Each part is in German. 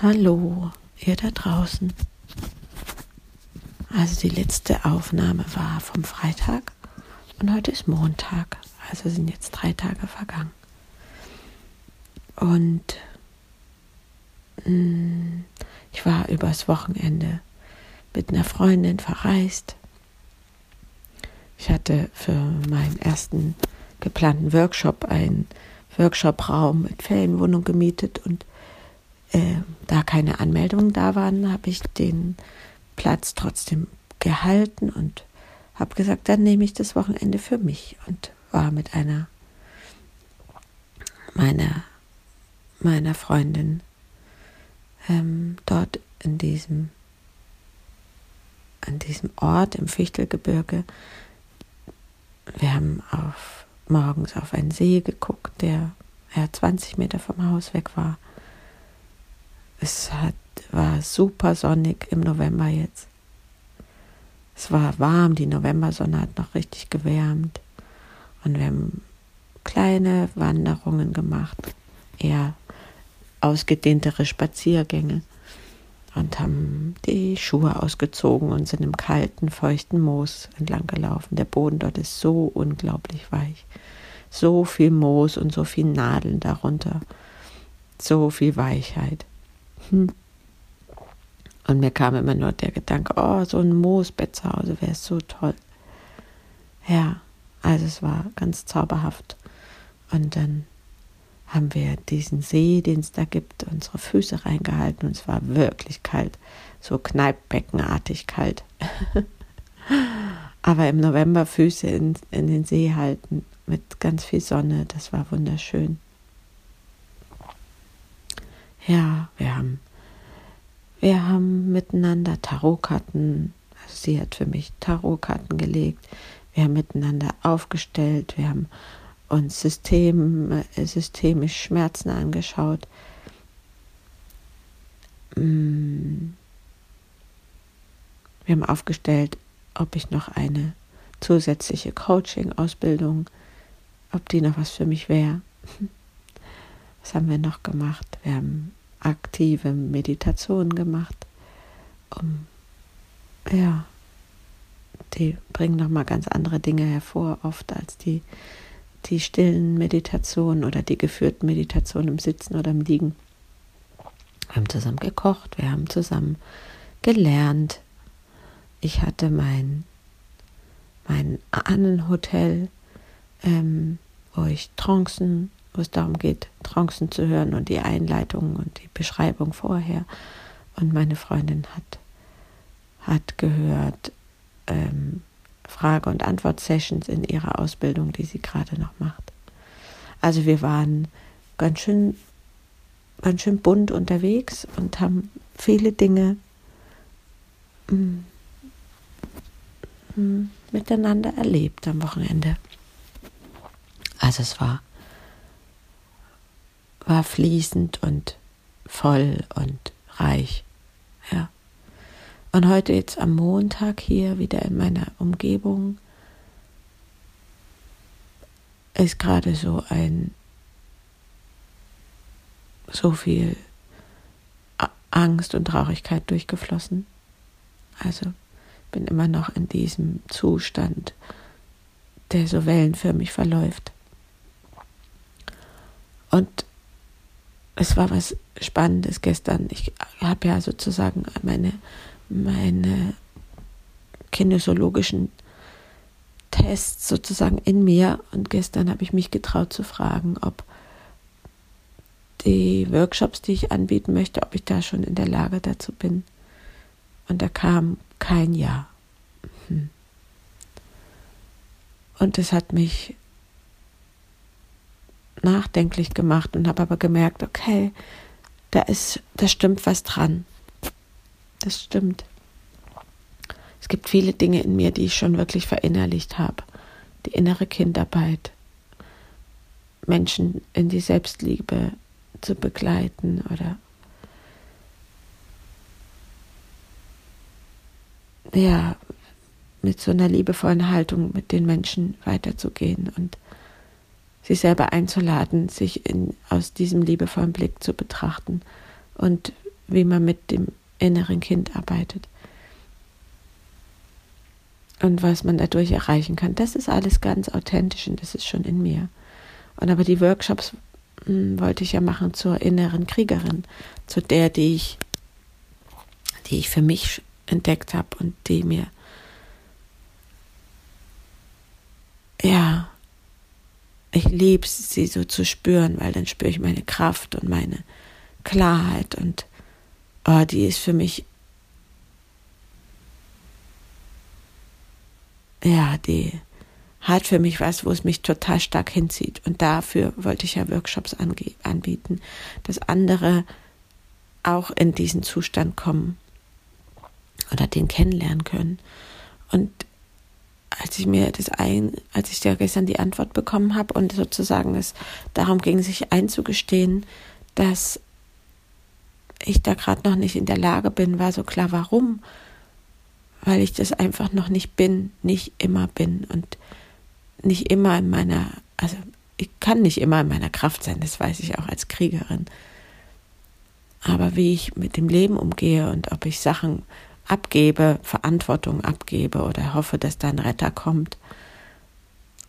Hallo, ihr da draußen. Also die letzte Aufnahme war vom Freitag und heute ist Montag. Also sind jetzt drei Tage vergangen. Und mh, mm, ich war übers Wochenende mit einer Freundin verreist. Ich hatte für meinen ersten geplanten Workshop einen Workshopraum mit Ferienwohnung gemietet und äh, da keine Anmeldungen da waren, habe ich den Platz trotzdem gehalten und habe gesagt, dann nehme ich das Wochenende für mich und war mit einer meiner meiner Freundin ähm, dort in diesem an diesem Ort im Fichtelgebirge. Wir haben auf morgens auf einen See geguckt, der ja 20 Meter vom Haus weg war. Es hat, war super sonnig im November jetzt. Es war warm, die Novembersonne hat noch richtig gewärmt. Und wir haben kleine Wanderungen gemacht, eher ausgedehntere Spaziergänge und haben die Schuhe ausgezogen und sind im kalten, feuchten Moos entlang gelaufen. Der Boden dort ist so unglaublich weich. So viel Moos und so viel Nadeln darunter. So viel Weichheit. Hm. Und mir kam immer nur der Gedanke, oh, so ein Moosbett zu Hause wäre so toll. Ja, also es war ganz zauberhaft. Und dann haben wir diesen See, den es da gibt, unsere Füße reingehalten und es war wirklich kalt, so kneippbeckenartig kalt. Aber im November Füße in, in den See halten mit ganz viel Sonne, das war wunderschön. Ja, wir haben, wir haben miteinander Tarotkarten, also sie hat für mich Tarotkarten gelegt, wir haben miteinander aufgestellt, wir haben uns System, äh, systemisch Schmerzen angeschaut. Mm. Wir haben aufgestellt, ob ich noch eine zusätzliche Coaching-Ausbildung, ob die noch was für mich wäre. Was haben wir noch gemacht? Wir haben aktive Meditationen gemacht. Um, ja, die bringen nochmal ganz andere Dinge hervor, oft als die, die stillen Meditationen oder die geführten Meditationen im Sitzen oder im Liegen. Wir haben zusammen gekocht, wir haben zusammen gelernt. Ich hatte mein, mein Ahnenhotel, ähm, wo ich Trancen wo es darum geht, Trancen zu hören und die Einleitung und die Beschreibung vorher. Und meine Freundin hat, hat gehört ähm, Frage- und Antwort-Sessions in ihrer Ausbildung, die sie gerade noch macht. Also wir waren ganz schön, ganz schön bunt unterwegs und haben viele Dinge mm, mm, miteinander erlebt am Wochenende. Also es war war fließend und voll und reich. Ja. Und heute jetzt am Montag hier wieder in meiner Umgebung ist gerade so ein so viel Angst und Traurigkeit durchgeflossen. Also bin immer noch in diesem Zustand, der so wellenförmig verläuft. Und es war was Spannendes gestern. Ich habe ja sozusagen meine, meine kinesiologischen Tests sozusagen in mir und gestern habe ich mich getraut zu fragen, ob die Workshops, die ich anbieten möchte, ob ich da schon in der Lage dazu bin. Und da kam kein Ja. Hm. Und es hat mich nachdenklich gemacht und habe aber gemerkt, okay, da ist, da stimmt was dran. Das stimmt. Es gibt viele Dinge in mir, die ich schon wirklich verinnerlicht habe. Die innere Kindarbeit, Menschen in die Selbstliebe zu begleiten oder ja, mit so einer liebevollen Haltung mit den Menschen weiterzugehen und sich selber einzuladen, sich in, aus diesem liebevollen Blick zu betrachten und wie man mit dem inneren Kind arbeitet. Und was man dadurch erreichen kann, das ist alles ganz authentisch und das ist schon in mir. Und aber die Workshops mh, hm, wollte ich ja machen zur inneren Kriegerin, zu der, die ich, die ich für mich entdeckt habe und die mir ja, ich liebe es, sie so zu spüren, weil dann spüre ich meine Kraft und meine Klarheit und oh, die ist für mich, ja, die hat für mich was, wo es mich total stark hinzieht. Und dafür wollte ich ja Workshops anbieten, dass andere auch in diesen Zustand kommen oder den kennenlernen können. Und als ich mir das ein, als ich ja gestern die Antwort bekommen habe und sozusagen es darum ging, sich einzugestehen, dass ich da gerade noch nicht in der Lage bin, war so klar, warum? Weil ich das einfach noch nicht bin, nicht immer bin und nicht immer in meiner, also ich kann nicht immer in meiner Kraft sein, das weiß ich auch als Kriegerin. Aber wie ich mit dem Leben umgehe und ob ich Sachen abgebe, Verantwortung abgebe oder hoffe, dass da ein Retter kommt.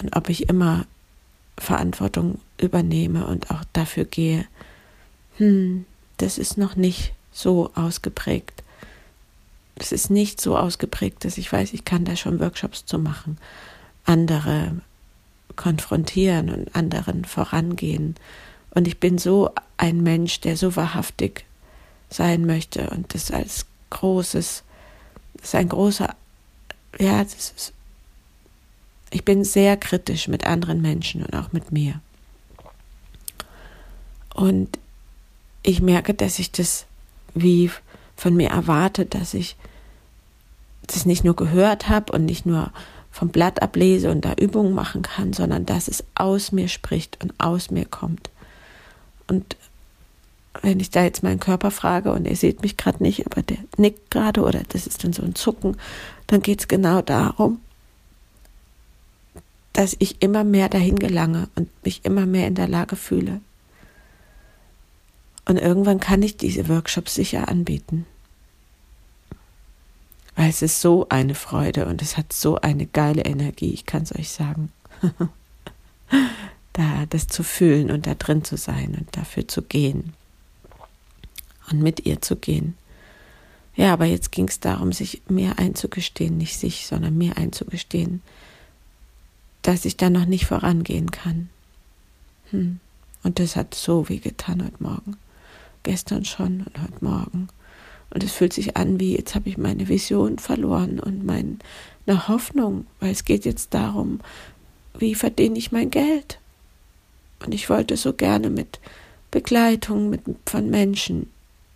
Und ob ich immer Verantwortung übernehme und auch dafür gehe, hm, das ist noch nicht so ausgeprägt. Es ist nicht so ausgeprägt, dass ich weiß, ich kann da schon Workshops zu machen, andere konfrontieren und anderen vorangehen. Und ich bin so ein Mensch, der so wahrhaftig sein möchte und das als großes, das ist ein großer, ja, das ist, ich bin sehr kritisch mit anderen Menschen und auch mit mir. Und ich merke, dass ich das wie von mir erwarte, dass ich das nicht nur gehört habe und nicht nur vom Blatt ablese und da Übungen machen kann, sondern dass es aus mir spricht und aus mir kommt. Und wenn ich da jetzt meinen Körper frage und ihr seht mich gerade nicht, aber der nickt gerade oder das ist dann so ein Zucken, dann geht es genau darum, dass ich immer mehr dahin gelange und mich immer mehr in der Lage fühle. Und irgendwann kann ich diese Workshops sicher anbieten. Weil es ist so eine Freude und es hat so eine geile Energie, ich kann es euch sagen. da das zu fühlen und da drin zu sein und dafür zu gehen und mit ihr zu gehen. Ja, aber jetzt ging es darum, sich mir einzugestehen, nicht sich, sondern mir einzugestehen, dass ich da noch nicht vorangehen kann. Hm. Und das hat so weh getan heute Morgen. Gestern schon und heute Morgen. Und es fühlt sich an, wie jetzt habe ich meine Vision verloren und meine Hoffnung, weil es geht jetzt darum, wie verdiene ich mein Geld. Und ich wollte so gerne mit Begleitung mit, von Menschen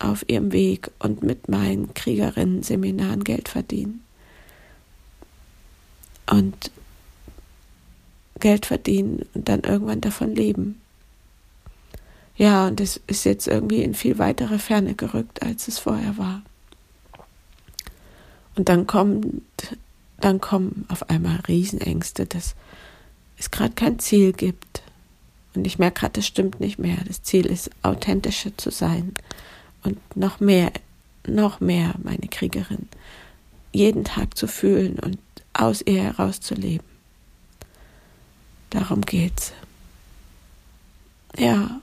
auf ihrem Weg und mit meinen Kriegerinnen-Seminaren Geld verdienen. Und Geld verdienen und dann irgendwann davon leben. Ja, und es ist jetzt irgendwie in viel weitere Ferne gerückt, als es vorher war. Und dann kommt, dann kommen auf einmal Riesenängste, dass es gerade kein Ziel gibt. Und ich merke gerade, das stimmt nicht mehr. Das Ziel ist, authentischer zu sein und noch mehr, noch mehr meine Kriegerin jeden Tag zu fühlen und aus ihr herauszuleben. Darum geht's. Ja.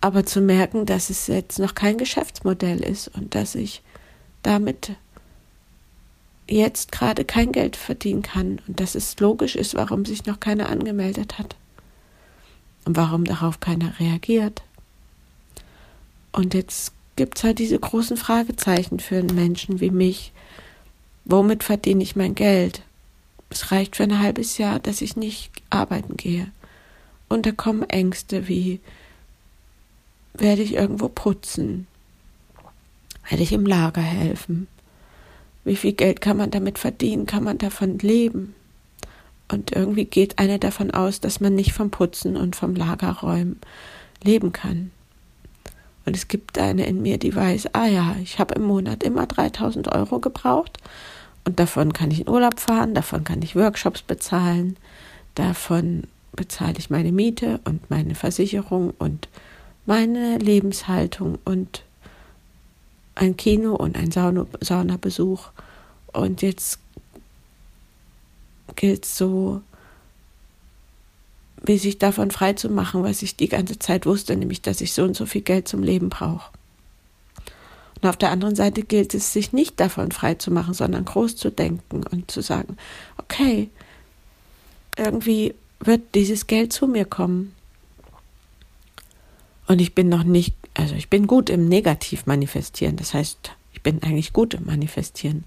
Aber zu merken, dass es jetzt noch kein Geschäftsmodell ist und dass ich damit jetzt gerade kein Geld verdienen kann und dass es logisch ist, warum sich noch keiner angemeldet hat und warum darauf keiner reagiert. Und jetzt gibt es halt diese großen Fragezeichen für einen Menschen wie mich. Womit verdiene ich mein Geld? Es reicht für ein halbes Jahr, dass ich nicht arbeiten gehe. Und da kommen Ängste wie, werde ich irgendwo putzen? Werde ich im Lager helfen? Wie viel Geld kann man damit verdienen? Kann man davon leben? Und irgendwie geht einer davon aus, dass man nicht vom Putzen und vom Lagerräumen leben kann. Und es gibt eine in mir, die weiß, ah ja, ich habe im Monat immer 3000 Euro gebraucht und davon kann ich in Urlaub fahren, davon kann ich Workshops bezahlen, davon bezahle ich meine Miete und meine Versicherung und meine Lebenshaltung und ein Kino und ein Saunabesuch. Und jetzt gilt es so, wie sich davon frei zu machen, was ich die ganze Zeit wusste, nämlich, dass ich so und so viel Geld zum Leben brauche. Und auf der anderen Seite gilt es, sich nicht davon frei zu machen, sondern groß zu denken und zu sagen, okay, irgendwie wird dieses Geld zu mir kommen. Und ich bin noch nicht, also ich bin gut im Negativ manifestieren. Das heißt, ich bin eigentlich gut im Manifestieren.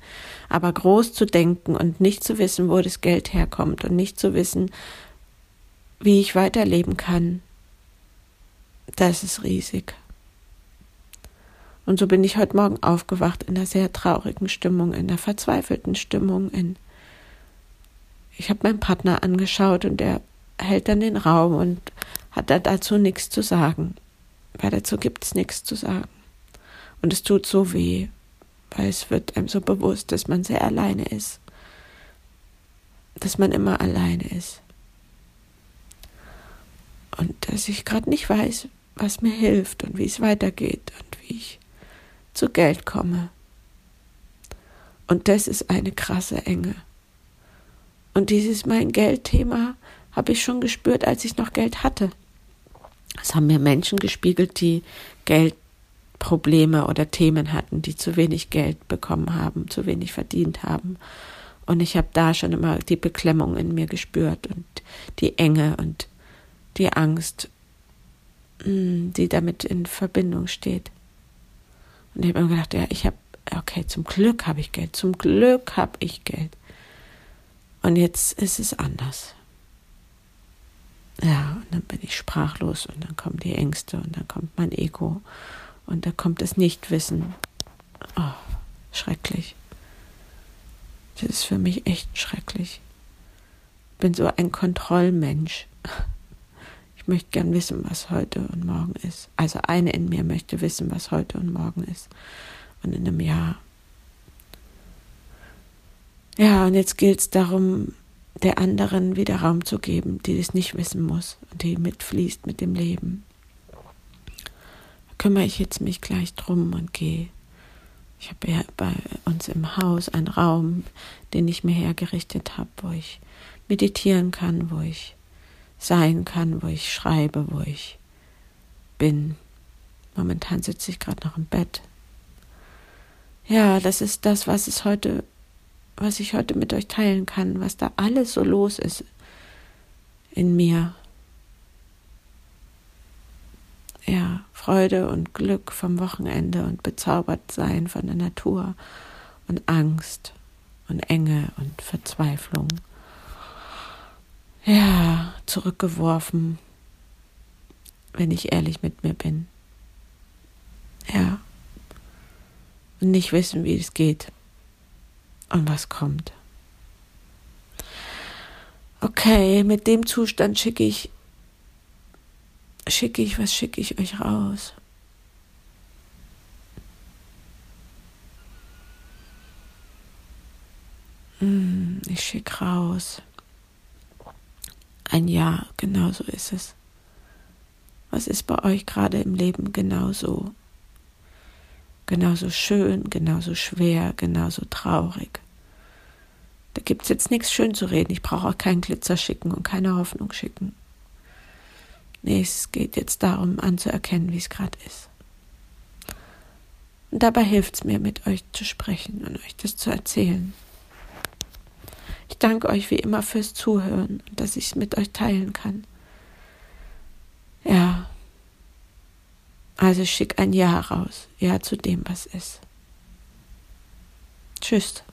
Aber groß zu denken und nicht zu wissen, wo das Geld herkommt und nicht zu wissen, wie ich weiterleben kann, das ist riesig. Und so bin ich heute Morgen aufgewacht in einer sehr traurigen Stimmung, in einer verzweifelten Stimmung. In ich habe meinen Partner angeschaut und er hält dann den Raum und hat da dazu nichts zu sagen, weil dazu gibt es nichts zu sagen. Und es tut so weh, weil es wird einem so bewusst, dass man sehr alleine ist, dass man immer alleine ist und dass ich gerade nicht weiß, was mir hilft und wie es weitergeht und wie ich zu Geld komme. Und das ist eine krasse Enge. Und dieses mein Geldthema habe ich schon gespürt, als ich noch Geld hatte. Es haben mir Menschen gespiegelt, die Geldprobleme oder Themen hatten, die zu wenig Geld bekommen haben, zu wenig verdient haben. Und ich habe da schon immer die Beklemmung in mir gespürt und die Enge und die Angst, mm, die damit in Verbindung steht. Und ich habe mir gedacht, ja, ich habe, okay, zum Glück habe ich Geld, zum Glück habe ich Geld. Und jetzt ist es anders. Ja, und dann bin ich sprachlos und dann kommen die Ängste und dann kommt mein Ego und da kommt das Nichtwissen. Oh, schrecklich. Das ist für mich echt schrecklich. Ich bin so ein Kontrollmensch. Ich möchte gern wissen, was heute und morgen ist. Also eine in mir möchte wissen, was heute und morgen ist. Und in einem Jahr. Ja, und jetzt gilt es darum, der anderen wieder Raum zu geben, die das nicht wissen muss und die mitfließt mit dem Leben. Da kümmere ich jetzt mich gleich drum und gehe. Ich habe ja bei uns im Haus einen Raum, den ich mir hergerichtet habe, wo ich meditieren kann, wo ich sein kann, wo ich schreibe, wo ich bin. Momentan sitze ich gerade noch im Bett. Ja, das ist das, was es heute, was ich heute mit euch teilen kann, was da alles so los ist in mir. Ja, Freude und Glück vom Wochenende und bezaubert sein von der Natur und Angst und Enge und Verzweiflung ja, zurückgeworfen, wenn ich ehrlich mit mir bin. Ja. Und nicht wissen, wie es geht und was kommt. Okay, mit dem Zustand schicke ich, schicke ich, was schicke ich euch raus? Hm, ich schicke raus. Ein Ja, genau so ist es. Was ist bei euch gerade im Leben genauso? Genauso schön, genauso schwer, genauso traurig. Da gibt es jetzt nichts schön zu reden. Ich brauche auch keinen Glitzer schicken und keine Hoffnung schicken. Nee, es geht jetzt darum, anzuerkennen, wie es gerade ist. Und dabei hilft es mir, mit euch zu sprechen und euch das zu erzählen. Ich danke euch wie immer fürs Zuhören und dass ich es mit euch teilen kann. Ja. Also schick ein Ja raus. Ja zu dem, was ist. Tschüss.